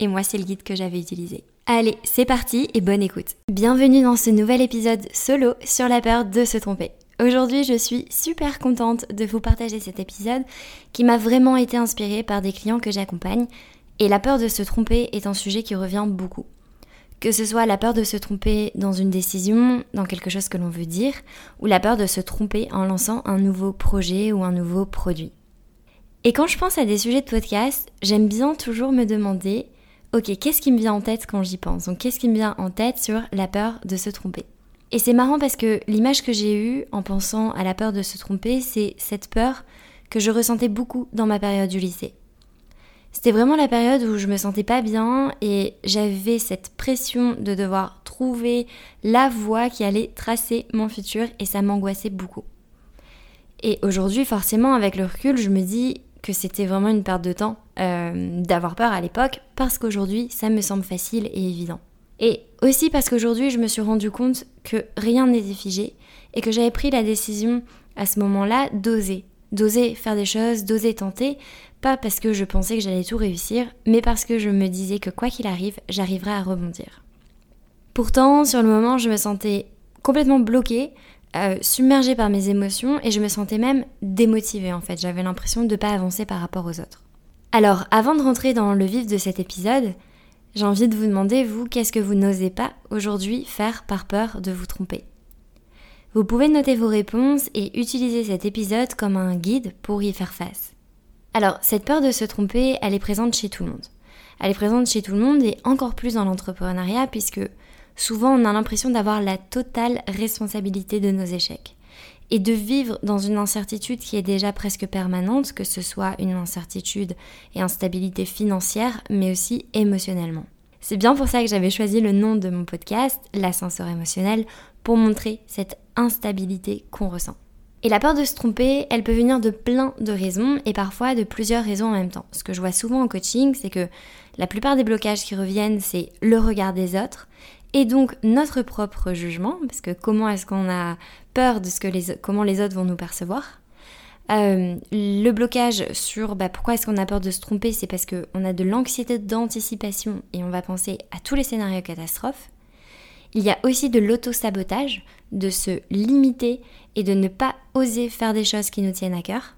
et moi c'est le guide que j'avais utilisé. Allez, c'est parti et bonne écoute. Bienvenue dans ce nouvel épisode solo sur la peur de se tromper. Aujourd'hui, je suis super contente de vous partager cet épisode qui m'a vraiment été inspiré par des clients que j'accompagne et la peur de se tromper est un sujet qui revient beaucoup. Que ce soit la peur de se tromper dans une décision, dans quelque chose que l'on veut dire, ou la peur de se tromper en lançant un nouveau projet ou un nouveau produit. Et quand je pense à des sujets de podcast, j'aime bien toujours me demander ok, qu'est-ce qui me vient en tête quand j'y pense? Donc qu'est-ce qui me vient en tête sur la peur de se tromper? Et c'est marrant parce que l'image que j'ai eue en pensant à la peur de se tromper, c'est cette peur que je ressentais beaucoup dans ma période du lycée. C'était vraiment la période où je me sentais pas bien et j'avais cette pression de devoir trouver la voie qui allait tracer mon futur et ça m'angoissait beaucoup. Et aujourd'hui, forcément, avec le recul, je me dis que c'était vraiment une perte de temps euh, d'avoir peur à l'époque, parce qu'aujourd'hui, ça me semble facile et évident. Et aussi parce qu'aujourd'hui, je me suis rendu compte que rien n'était figé et que j'avais pris la décision à ce moment-là d'oser. D'oser faire des choses, d'oser tenter, pas parce que je pensais que j'allais tout réussir, mais parce que je me disais que quoi qu'il arrive, j'arriverais à rebondir. Pourtant, sur le moment, je me sentais complètement bloquée, euh, submergée par mes émotions et je me sentais même démotivée en fait. J'avais l'impression de ne pas avancer par rapport aux autres. Alors, avant de rentrer dans le vif de cet épisode, j'ai envie de vous demander, vous, qu'est-ce que vous n'osez pas aujourd'hui faire par peur de vous tromper? Vous pouvez noter vos réponses et utiliser cet épisode comme un guide pour y faire face. Alors, cette peur de se tromper, elle est présente chez tout le monde. Elle est présente chez tout le monde et encore plus dans l'entrepreneuriat puisque souvent on a l'impression d'avoir la totale responsabilité de nos échecs et de vivre dans une incertitude qui est déjà presque permanente, que ce soit une incertitude et instabilité financière, mais aussi émotionnellement. C'est bien pour ça que j'avais choisi le nom de mon podcast, l'ascenseur émotionnel, pour montrer cette instabilité qu'on ressent. Et la peur de se tromper, elle peut venir de plein de raisons et parfois de plusieurs raisons en même temps. Ce que je vois souvent en coaching, c'est que la plupart des blocages qui reviennent, c'est le regard des autres et donc notre propre jugement, parce que comment est-ce qu'on a peur de ce que les, comment les autres vont nous percevoir. Euh, le blocage sur bah, pourquoi est-ce qu'on a peur de se tromper, c'est parce qu'on a de l'anxiété d'anticipation et on va penser à tous les scénarios catastrophes. Il y a aussi de l'auto-sabotage, de se limiter et de ne pas oser faire des choses qui nous tiennent à cœur.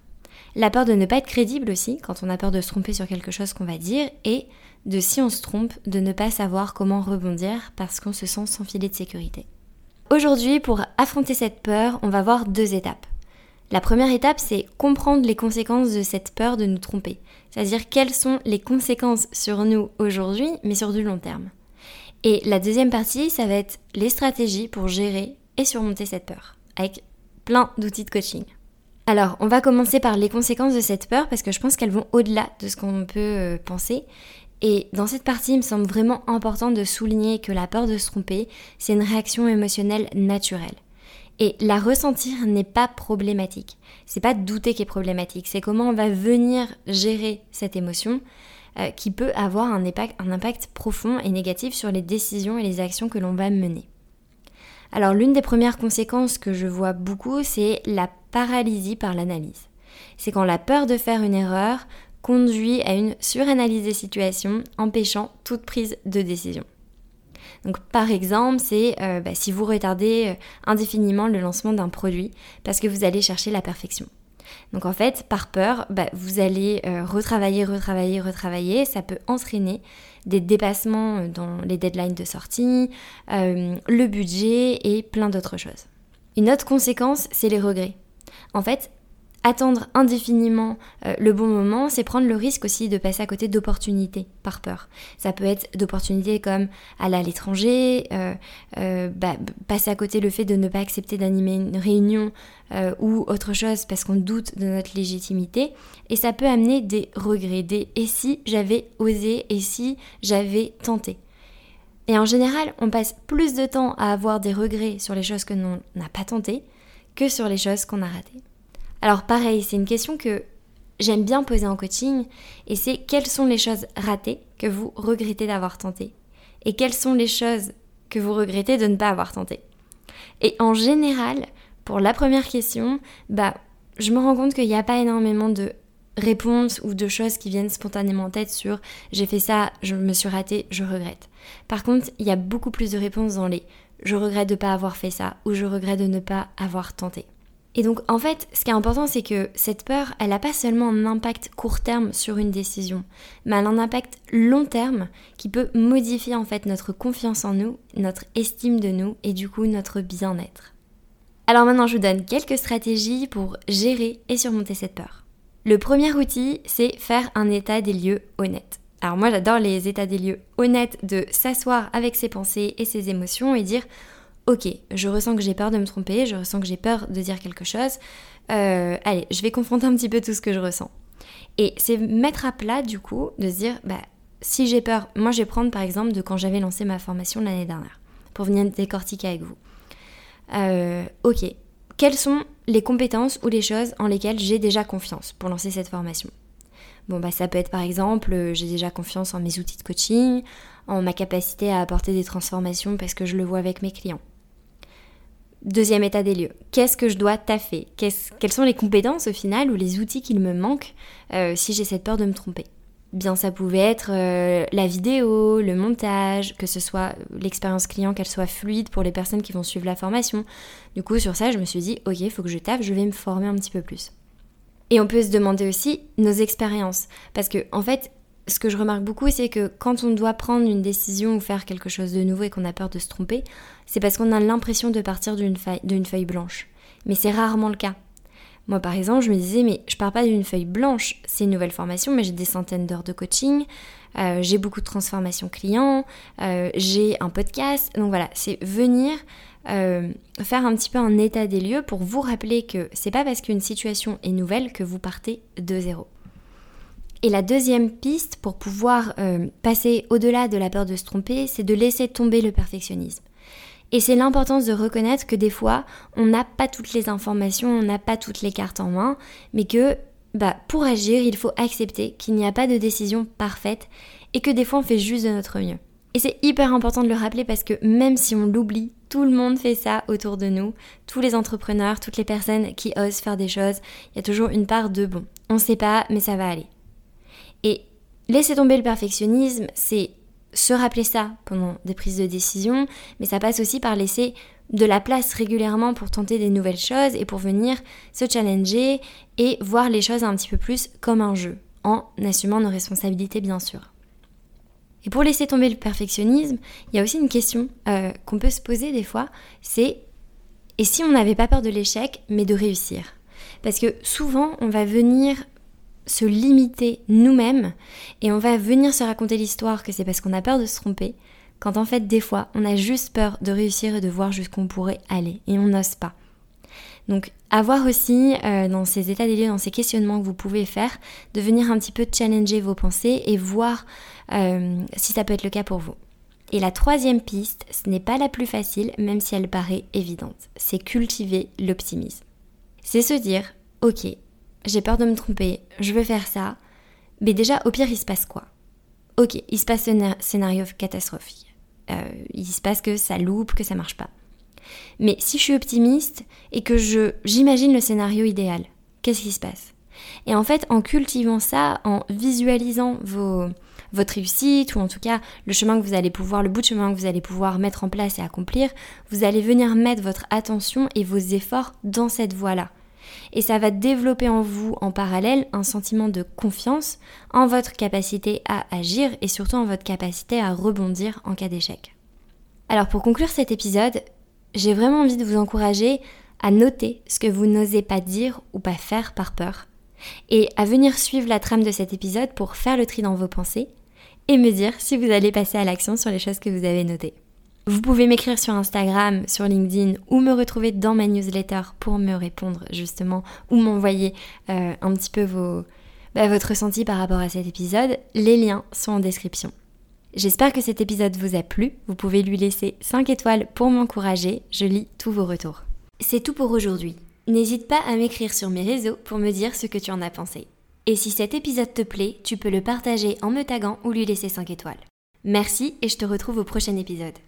La peur de ne pas être crédible aussi, quand on a peur de se tromper sur quelque chose qu'on va dire, et de si on se trompe, de ne pas savoir comment rebondir parce qu'on se sent sans filet de sécurité. Aujourd'hui, pour affronter cette peur, on va voir deux étapes. La première étape, c'est comprendre les conséquences de cette peur de nous tromper, c'est-à-dire quelles sont les conséquences sur nous aujourd'hui, mais sur du long terme. Et la deuxième partie, ça va être les stratégies pour gérer et surmonter cette peur, avec plein d'outils de coaching. Alors, on va commencer par les conséquences de cette peur parce que je pense qu'elles vont au-delà de ce qu'on peut euh, penser et dans cette partie, il me semble vraiment important de souligner que la peur de se tromper, c'est une réaction émotionnelle naturelle. Et la ressentir n'est pas problématique. C'est pas douter qui est problématique, c'est comment on va venir gérer cette émotion euh, qui peut avoir un impact, un impact profond et négatif sur les décisions et les actions que l'on va mener. Alors l'une des premières conséquences que je vois beaucoup, c'est la paralysie par l'analyse. C'est quand la peur de faire une erreur conduit à une suranalyse des situations, empêchant toute prise de décision. Donc par exemple, c'est euh, bah, si vous retardez euh, indéfiniment le lancement d'un produit parce que vous allez chercher la perfection. Donc en fait, par peur, bah, vous allez euh, retravailler, retravailler, retravailler. Ça peut entraîner des dépassements dans les deadlines de sortie, le budget et plein d'autres choses. Une autre conséquence, c'est les regrets. En fait, attendre indéfiniment euh, le bon moment, c'est prendre le risque aussi de passer à côté d'opportunités par peur. Ça peut être d'opportunités comme aller à l'étranger, euh, euh, bah, passer à côté le fait de ne pas accepter d'animer une réunion ou autre chose parce qu'on doute de notre légitimité. Et ça peut amener des regrets, des et si j'avais osé, et si j'avais tenté. Et en général, on passe plus de temps à avoir des regrets sur les choses que l'on n'a pas tentées que sur les choses qu'on a ratées. Alors pareil, c'est une question que j'aime bien poser en coaching et c'est quelles sont les choses ratées que vous regrettez d'avoir tentées et quelles sont les choses que vous regrettez de ne pas avoir tentées. Et en général, pour la première question, bah je me rends compte qu'il n'y a pas énormément de réponses ou de choses qui viennent spontanément en tête sur j'ai fait ça, je me suis raté, je regrette. Par contre, il y a beaucoup plus de réponses dans les je regrette de ne pas avoir fait ça ou je regrette de ne pas avoir tenté. Et donc en fait, ce qui est important, c'est que cette peur, elle n'a pas seulement un impact court terme sur une décision, mais elle a un impact long terme qui peut modifier en fait notre confiance en nous, notre estime de nous et du coup notre bien-être. Alors maintenant, je vous donne quelques stratégies pour gérer et surmonter cette peur. Le premier outil, c'est faire un état des lieux honnête. Alors moi, j'adore les états des lieux honnêtes de s'asseoir avec ses pensées et ses émotions et dire ok, je ressens que j'ai peur de me tromper, je ressens que j'ai peur de dire quelque chose. Euh, allez, je vais confronter un petit peu tout ce que je ressens. Et c'est mettre à plat du coup de se dire, bah, si j'ai peur, moi je vais prendre par exemple de quand j'avais lancé ma formation l'année dernière, pour venir décortiquer avec vous. Euh, ok, quelles sont les compétences ou les choses en lesquelles j'ai déjà confiance pour lancer cette formation? Bon, bah, ça peut être par exemple, euh, j'ai déjà confiance en mes outils de coaching, en ma capacité à apporter des transformations parce que je le vois avec mes clients. Deuxième état des lieux, qu'est-ce que je dois taffer? Quelles sont les compétences au final ou les outils qu'il me manquent euh, si j'ai cette peur de me tromper? Bien, ça pouvait être euh, la vidéo, le montage, que ce soit l'expérience client, qu'elle soit fluide pour les personnes qui vont suivre la formation. Du coup, sur ça, je me suis dit, ok, il faut que je taffe, je vais me former un petit peu plus. Et on peut se demander aussi nos expériences. Parce que, en fait, ce que je remarque beaucoup, c'est que quand on doit prendre une décision ou faire quelque chose de nouveau et qu'on a peur de se tromper, c'est parce qu'on a l'impression de partir d'une feuille, blanche. Mais c'est rarement le cas. Moi, par exemple, je me disais, mais je pars pas d'une feuille blanche, c'est une nouvelle formation, mais j'ai des centaines d'heures de coaching, euh, j'ai beaucoup de transformations clients, euh, j'ai un podcast. Donc voilà, c'est venir euh, faire un petit peu un état des lieux pour vous rappeler que c'est pas parce qu'une situation est nouvelle que vous partez de zéro. Et la deuxième piste pour pouvoir euh, passer au-delà de la peur de se tromper, c'est de laisser tomber le perfectionnisme. Et c'est l'importance de reconnaître que des fois, on n'a pas toutes les informations, on n'a pas toutes les cartes en main, mais que bah, pour agir, il faut accepter qu'il n'y a pas de décision parfaite et que des fois, on fait juste de notre mieux. Et c'est hyper important de le rappeler parce que même si on l'oublie, tout le monde fait ça autour de nous. Tous les entrepreneurs, toutes les personnes qui osent faire des choses, il y a toujours une part de bon. On ne sait pas, mais ça va aller. Et laisser tomber le perfectionnisme, c'est se rappeler ça pendant des prises de décision, mais ça passe aussi par laisser de la place régulièrement pour tenter des nouvelles choses et pour venir se challenger et voir les choses un petit peu plus comme un jeu, en assumant nos responsabilités bien sûr. Et pour laisser tomber le perfectionnisme, il y a aussi une question euh, qu'on peut se poser des fois, c'est et si on n'avait pas peur de l'échec, mais de réussir? Parce que souvent, on va venir se limiter nous-mêmes et on va venir se raconter l'histoire que c'est parce qu'on a peur de se tromper, quand en fait des fois on a juste peur de réussir et de voir jusqu'où on pourrait aller et on n'ose pas. Donc avoir aussi euh, dans ces états des lieux, dans ces questionnements que vous pouvez faire, de venir un petit peu challenger vos pensées et voir euh, si ça peut être le cas pour vous. Et la troisième piste, ce n'est pas la plus facile, même si elle paraît évidente, c'est cultiver l'optimisme. C'est se dire, ok, j'ai peur de me tromper, je veux faire ça. Mais déjà, au pire, il se passe quoi? Ok, il se passe un scénario catastrophique. Euh, il se passe que ça loupe, que ça marche pas. Mais si je suis optimiste et que j'imagine le scénario idéal, qu'est-ce qui se passe? Et en fait, en cultivant ça, en visualisant vos, votre réussite ou en tout cas le chemin que vous allez pouvoir, le bout de chemin que vous allez pouvoir mettre en place et accomplir, vous allez venir mettre votre attention et vos efforts dans cette voie-là et ça va développer en vous en parallèle un sentiment de confiance en votre capacité à agir et surtout en votre capacité à rebondir en cas d'échec. Alors pour conclure cet épisode, j'ai vraiment envie de vous encourager à noter ce que vous n'osez pas dire ou pas faire par peur, et à venir suivre la trame de cet épisode pour faire le tri dans vos pensées et me dire si vous allez passer à l'action sur les choses que vous avez notées. Vous pouvez m'écrire sur Instagram, sur LinkedIn ou me retrouver dans ma newsletter pour me répondre justement ou m'envoyer euh, un petit peu vos, bah, votre ressenti par rapport à cet épisode. Les liens sont en description. J'espère que cet épisode vous a plu. Vous pouvez lui laisser 5 étoiles pour m'encourager. Je lis tous vos retours. C'est tout pour aujourd'hui. N'hésite pas à m'écrire sur mes réseaux pour me dire ce que tu en as pensé. Et si cet épisode te plaît, tu peux le partager en me taguant ou lui laisser 5 étoiles. Merci et je te retrouve au prochain épisode.